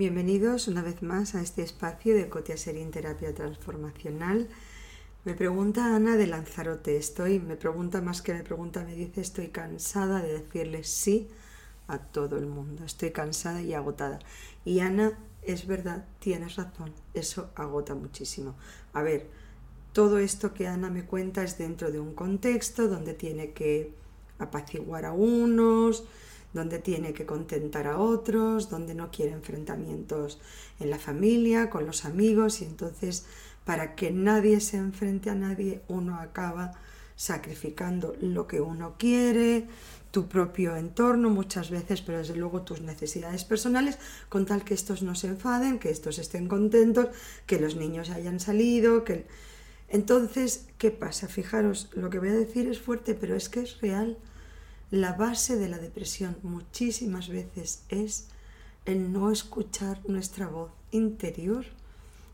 Bienvenidos una vez más a este espacio de Cotia Serín Terapia Transformacional. Me pregunta Ana de Lanzarote, estoy, me pregunta más que me pregunta, me dice, estoy cansada de decirle sí a todo el mundo, estoy cansada y agotada. Y Ana, es verdad, tienes razón, eso agota muchísimo. A ver, todo esto que Ana me cuenta es dentro de un contexto donde tiene que apaciguar a unos, donde tiene que contentar a otros, donde no quiere enfrentamientos en la familia, con los amigos y entonces para que nadie se enfrente a nadie uno acaba sacrificando lo que uno quiere, tu propio entorno muchas veces, pero desde luego tus necesidades personales, con tal que estos no se enfaden, que estos estén contentos, que los niños hayan salido, que... Entonces, ¿qué pasa? Fijaros, lo que voy a decir es fuerte, pero es que es real. La base de la depresión muchísimas veces es el no escuchar nuestra voz interior.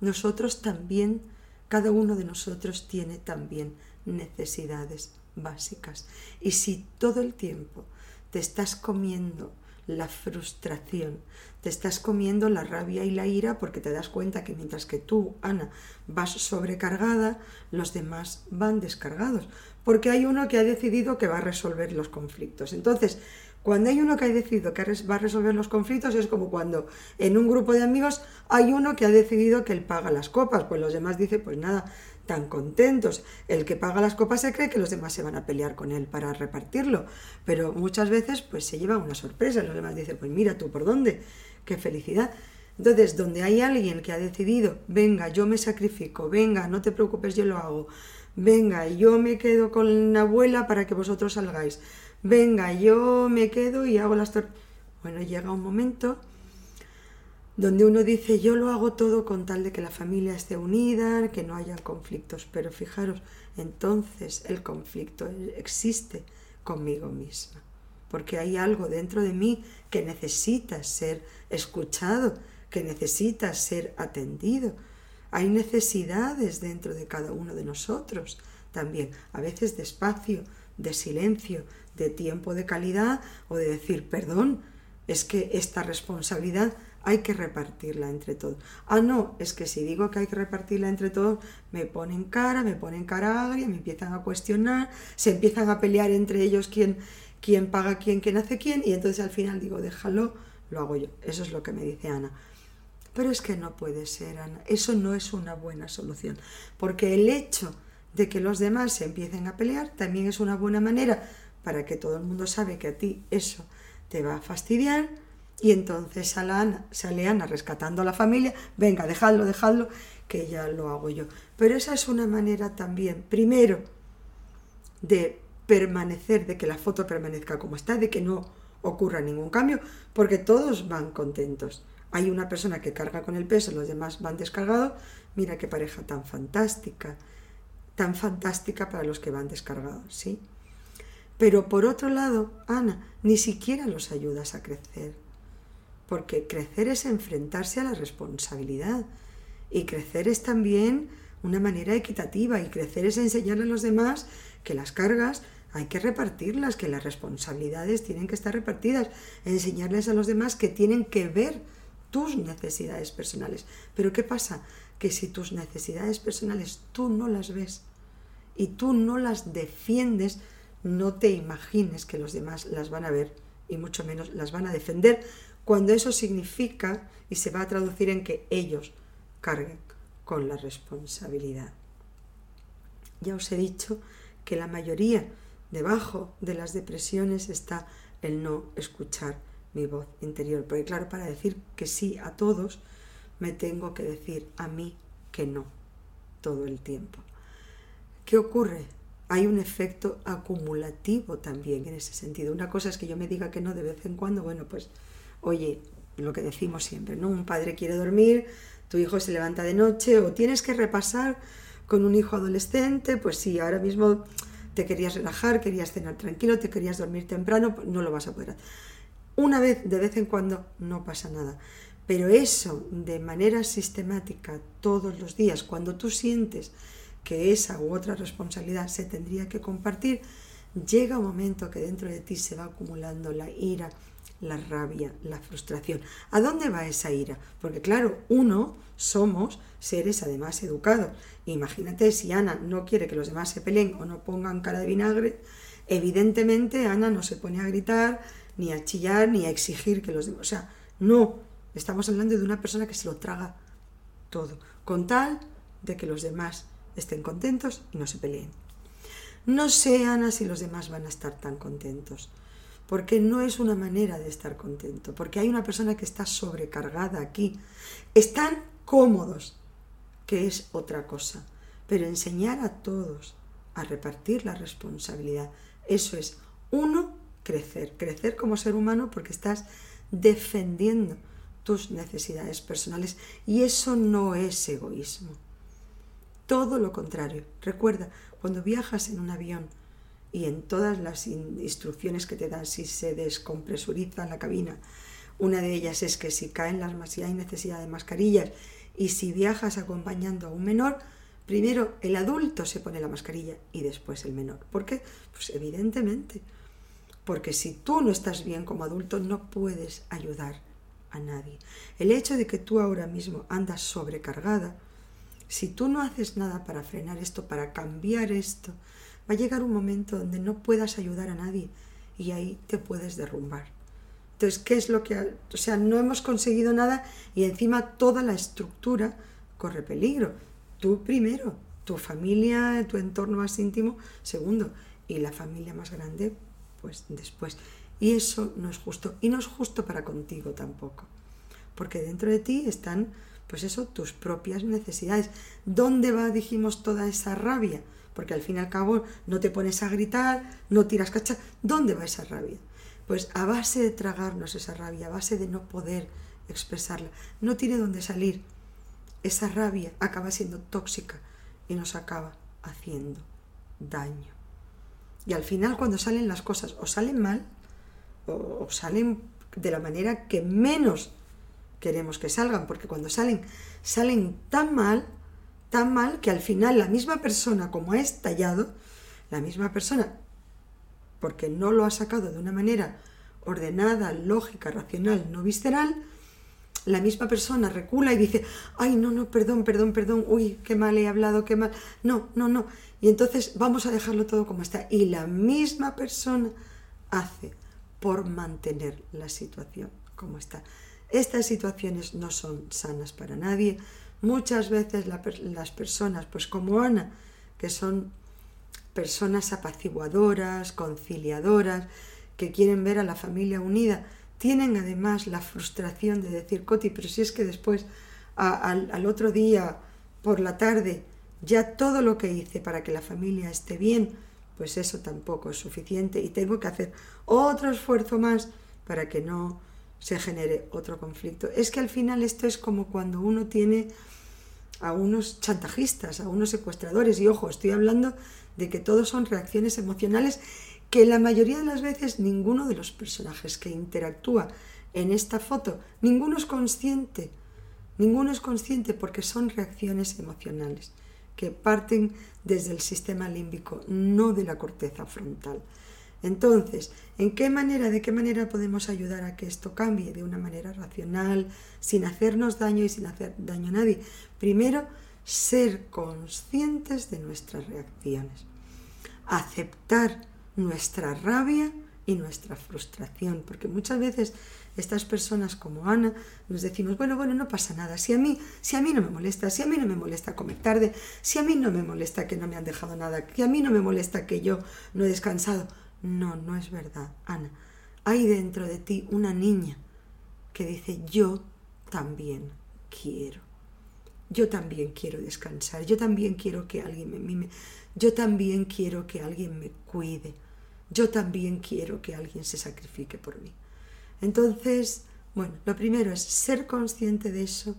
Nosotros también, cada uno de nosotros tiene también necesidades básicas. Y si todo el tiempo te estás comiendo la frustración, te estás comiendo la rabia y la ira porque te das cuenta que mientras que tú, Ana, vas sobrecargada, los demás van descargados porque hay uno que ha decidido que va a resolver los conflictos. Entonces, cuando hay uno que ha decidido que va a resolver los conflictos, es como cuando en un grupo de amigos hay uno que ha decidido que él paga las copas, pues los demás dicen, pues nada, tan contentos. El que paga las copas se cree que los demás se van a pelear con él para repartirlo, pero muchas veces pues se lleva una sorpresa, los demás dicen, pues mira tú por dónde, qué felicidad. Entonces, donde hay alguien que ha decidido, venga, yo me sacrifico, venga, no te preocupes, yo lo hago, venga, yo me quedo con la abuela para que vosotros salgáis, venga, yo me quedo y hago las tortas. Bueno, llega un momento donde uno dice, yo lo hago todo con tal de que la familia esté unida, que no haya conflictos, pero fijaros, entonces el conflicto existe conmigo misma, porque hay algo dentro de mí que necesita ser escuchado, que necesita ser atendido. Hay necesidades dentro de cada uno de nosotros también, a veces de espacio, de silencio, de tiempo de calidad o de decir, perdón, es que esta responsabilidad hay que repartirla entre todos. Ah, no, es que si digo que hay que repartirla entre todos, me ponen cara, me ponen cara agria, me empiezan a cuestionar, se empiezan a pelear entre ellos quién, quién paga quién, quién hace quién, y entonces al final digo, déjalo, lo hago yo. Eso es lo que me dice Ana. Pero es que no puede ser, Ana. Eso no es una buena solución. Porque el hecho de que los demás se empiecen a pelear también es una buena manera para que todo el mundo sabe que a ti eso te va a fastidiar. Y entonces sale Ana, sale Ana rescatando a la familia. Venga, dejadlo, dejadlo, que ya lo hago yo. Pero esa es una manera también, primero, de permanecer, de que la foto permanezca como está, de que no ocurra ningún cambio, porque todos van contentos hay una persona que carga con el peso, los demás van descargados, mira qué pareja tan fantástica, tan fantástica para los que van descargados, ¿sí? Pero por otro lado, Ana, ni siquiera los ayudas a crecer, porque crecer es enfrentarse a la responsabilidad y crecer es también una manera equitativa y crecer es enseñarle a los demás que las cargas hay que repartirlas, que las responsabilidades tienen que estar repartidas, enseñarles a los demás que tienen que ver tus necesidades personales. Pero ¿qué pasa? Que si tus necesidades personales tú no las ves y tú no las defiendes, no te imagines que los demás las van a ver y mucho menos las van a defender, cuando eso significa y se va a traducir en que ellos carguen con la responsabilidad. Ya os he dicho que la mayoría debajo de las depresiones está el no escuchar mi voz interior. Porque claro, para decir que sí a todos, me tengo que decir a mí que no todo el tiempo. ¿Qué ocurre? Hay un efecto acumulativo también en ese sentido. Una cosa es que yo me diga que no de vez en cuando, bueno, pues, oye, lo que decimos siempre, ¿no? Un padre quiere dormir, tu hijo se levanta de noche o tienes que repasar con un hijo adolescente, pues sí, ahora mismo te querías relajar, querías cenar tranquilo, te querías dormir temprano, no lo vas a poder hacer. Una vez, de vez en cuando, no pasa nada. Pero eso de manera sistemática, todos los días, cuando tú sientes que esa u otra responsabilidad se tendría que compartir, llega un momento que dentro de ti se va acumulando la ira, la rabia, la frustración. ¿A dónde va esa ira? Porque claro, uno somos seres además educados. Imagínate si Ana no quiere que los demás se peleen o no pongan cara de vinagre, evidentemente Ana no se pone a gritar, ni a chillar, ni a exigir que los demás... O sea, no, estamos hablando de una persona que se lo traga todo, con tal de que los demás estén contentos y no se peleen. No sé, Ana, si los demás van a estar tan contentos, porque no es una manera de estar contento, porque hay una persona que está sobrecargada aquí. Están cómodos, que es otra cosa, pero enseñar a todos a repartir la responsabilidad, eso es, uno, crecer, crecer como ser humano porque estás defendiendo tus necesidades personales y eso no es egoísmo. Todo lo contrario. Recuerda, cuando viajas en un avión y en todas las instrucciones que te dan si se descompresuriza la cabina, una de ellas es que si caen las si hay necesidad de mascarillas y si viajas acompañando a un menor, primero el adulto se pone la mascarilla y después el menor. ¿Por qué? Pues evidentemente, porque si tú no estás bien como adulto no puedes ayudar a nadie. El hecho de que tú ahora mismo andas sobrecargada, si tú no haces nada para frenar esto, para cambiar esto, va a llegar un momento donde no puedas ayudar a nadie y ahí te puedes derrumbar. Entonces, ¿qué es lo que... O sea, no hemos conseguido nada y encima toda la estructura corre peligro. Tú primero, tu familia, tu entorno más íntimo, segundo, y la familia más grande, pues después. Y eso no es justo. Y no es justo para contigo tampoco. Porque dentro de ti están, pues eso, tus propias necesidades. ¿Dónde va, dijimos, toda esa rabia? Porque al fin y al cabo no te pones a gritar, no tiras cachas. ¿Dónde va esa rabia? Pues a base de tragarnos esa rabia, a base de no poder expresarla, no tiene dónde salir. Esa rabia acaba siendo tóxica y nos acaba haciendo daño. Y al final cuando salen las cosas o salen mal o, salen de la manera que menos queremos que salgan, porque cuando salen, salen tan mal, tan mal que al final la misma persona como ha estallado, la misma persona, porque no lo ha sacado de una manera ordenada, lógica, racional, no visceral, la misma persona recula y dice, ay, no, no, perdón, perdón, perdón, uy, qué mal he hablado, qué mal. No, no, no. Y entonces vamos a dejarlo todo como está. Y la misma persona hace por mantener la situación como está. Estas situaciones no son sanas para nadie. Muchas veces las personas, pues como Ana, que son personas apaciguadoras, conciliadoras, que quieren ver a la familia unida, tienen además la frustración de decir, Coti, pero si es que después, al, al otro día, por la tarde, ya todo lo que hice para que la familia esté bien, pues eso tampoco es suficiente y tengo que hacer otro esfuerzo más para que no se genere otro conflicto. Es que al final esto es como cuando uno tiene a unos chantajistas, a unos secuestradores, y ojo, estoy hablando de que todos son reacciones emocionales que la mayoría de las veces ninguno de los personajes que interactúa en esta foto, ninguno es consciente, ninguno es consciente porque son reacciones emocionales que parten desde el sistema límbico, no de la corteza frontal. Entonces, ¿en qué manera, de qué manera podemos ayudar a que esto cambie de una manera racional, sin hacernos daño y sin hacer daño a nadie? Primero, ser conscientes de nuestras reacciones, aceptar nuestra rabia y nuestra frustración, porque muchas veces estas personas como Ana nos decimos, bueno, bueno, no pasa nada, si a mí, si a mí no me molesta, si a mí no me molesta comer tarde, si a mí no me molesta que no me han dejado nada, que a mí no me molesta que yo no he descansado. No, no es verdad, Ana. Hay dentro de ti una niña que dice, yo también quiero. Yo también quiero descansar, yo también quiero que alguien me mime, yo también quiero que alguien me cuide, yo también quiero que alguien se sacrifique por mí. Entonces, bueno, lo primero es ser consciente de eso,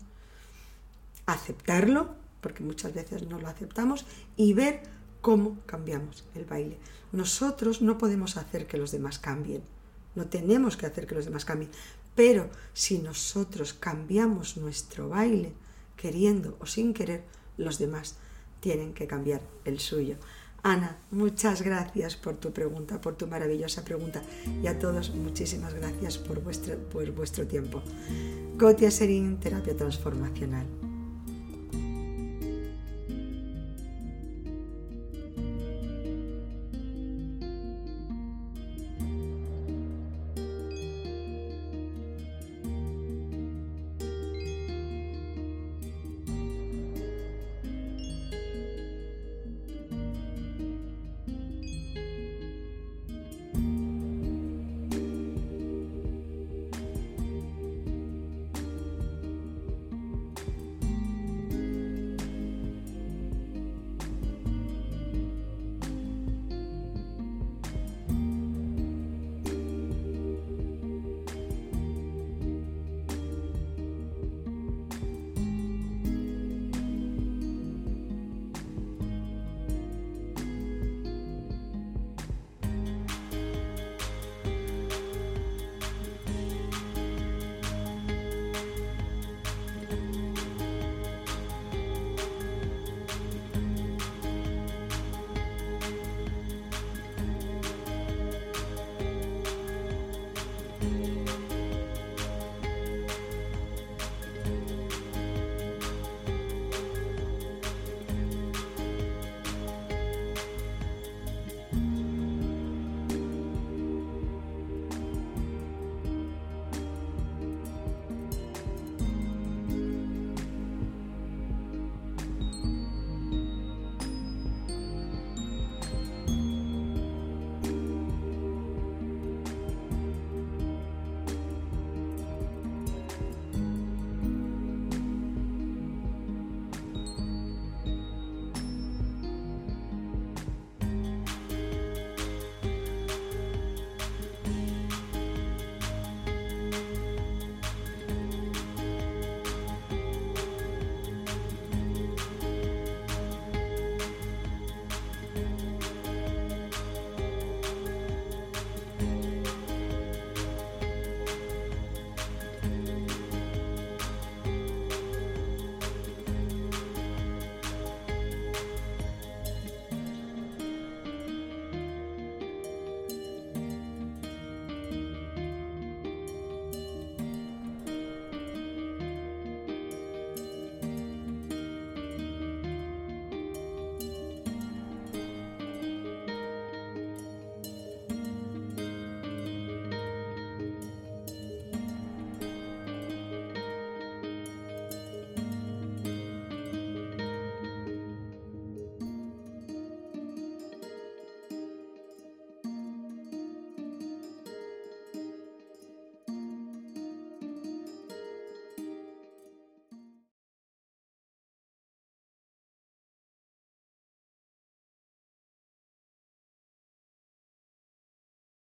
aceptarlo, porque muchas veces no lo aceptamos, y ver cómo cambiamos el baile. Nosotros no podemos hacer que los demás cambien, no tenemos que hacer que los demás cambien, pero si nosotros cambiamos nuestro baile, queriendo o sin querer, los demás tienen que cambiar el suyo. Ana, muchas gracias por tu pregunta, por tu maravillosa pregunta. Y a todos, muchísimas gracias por vuestro, por vuestro tiempo. Gotia Serín, Terapia Transformacional.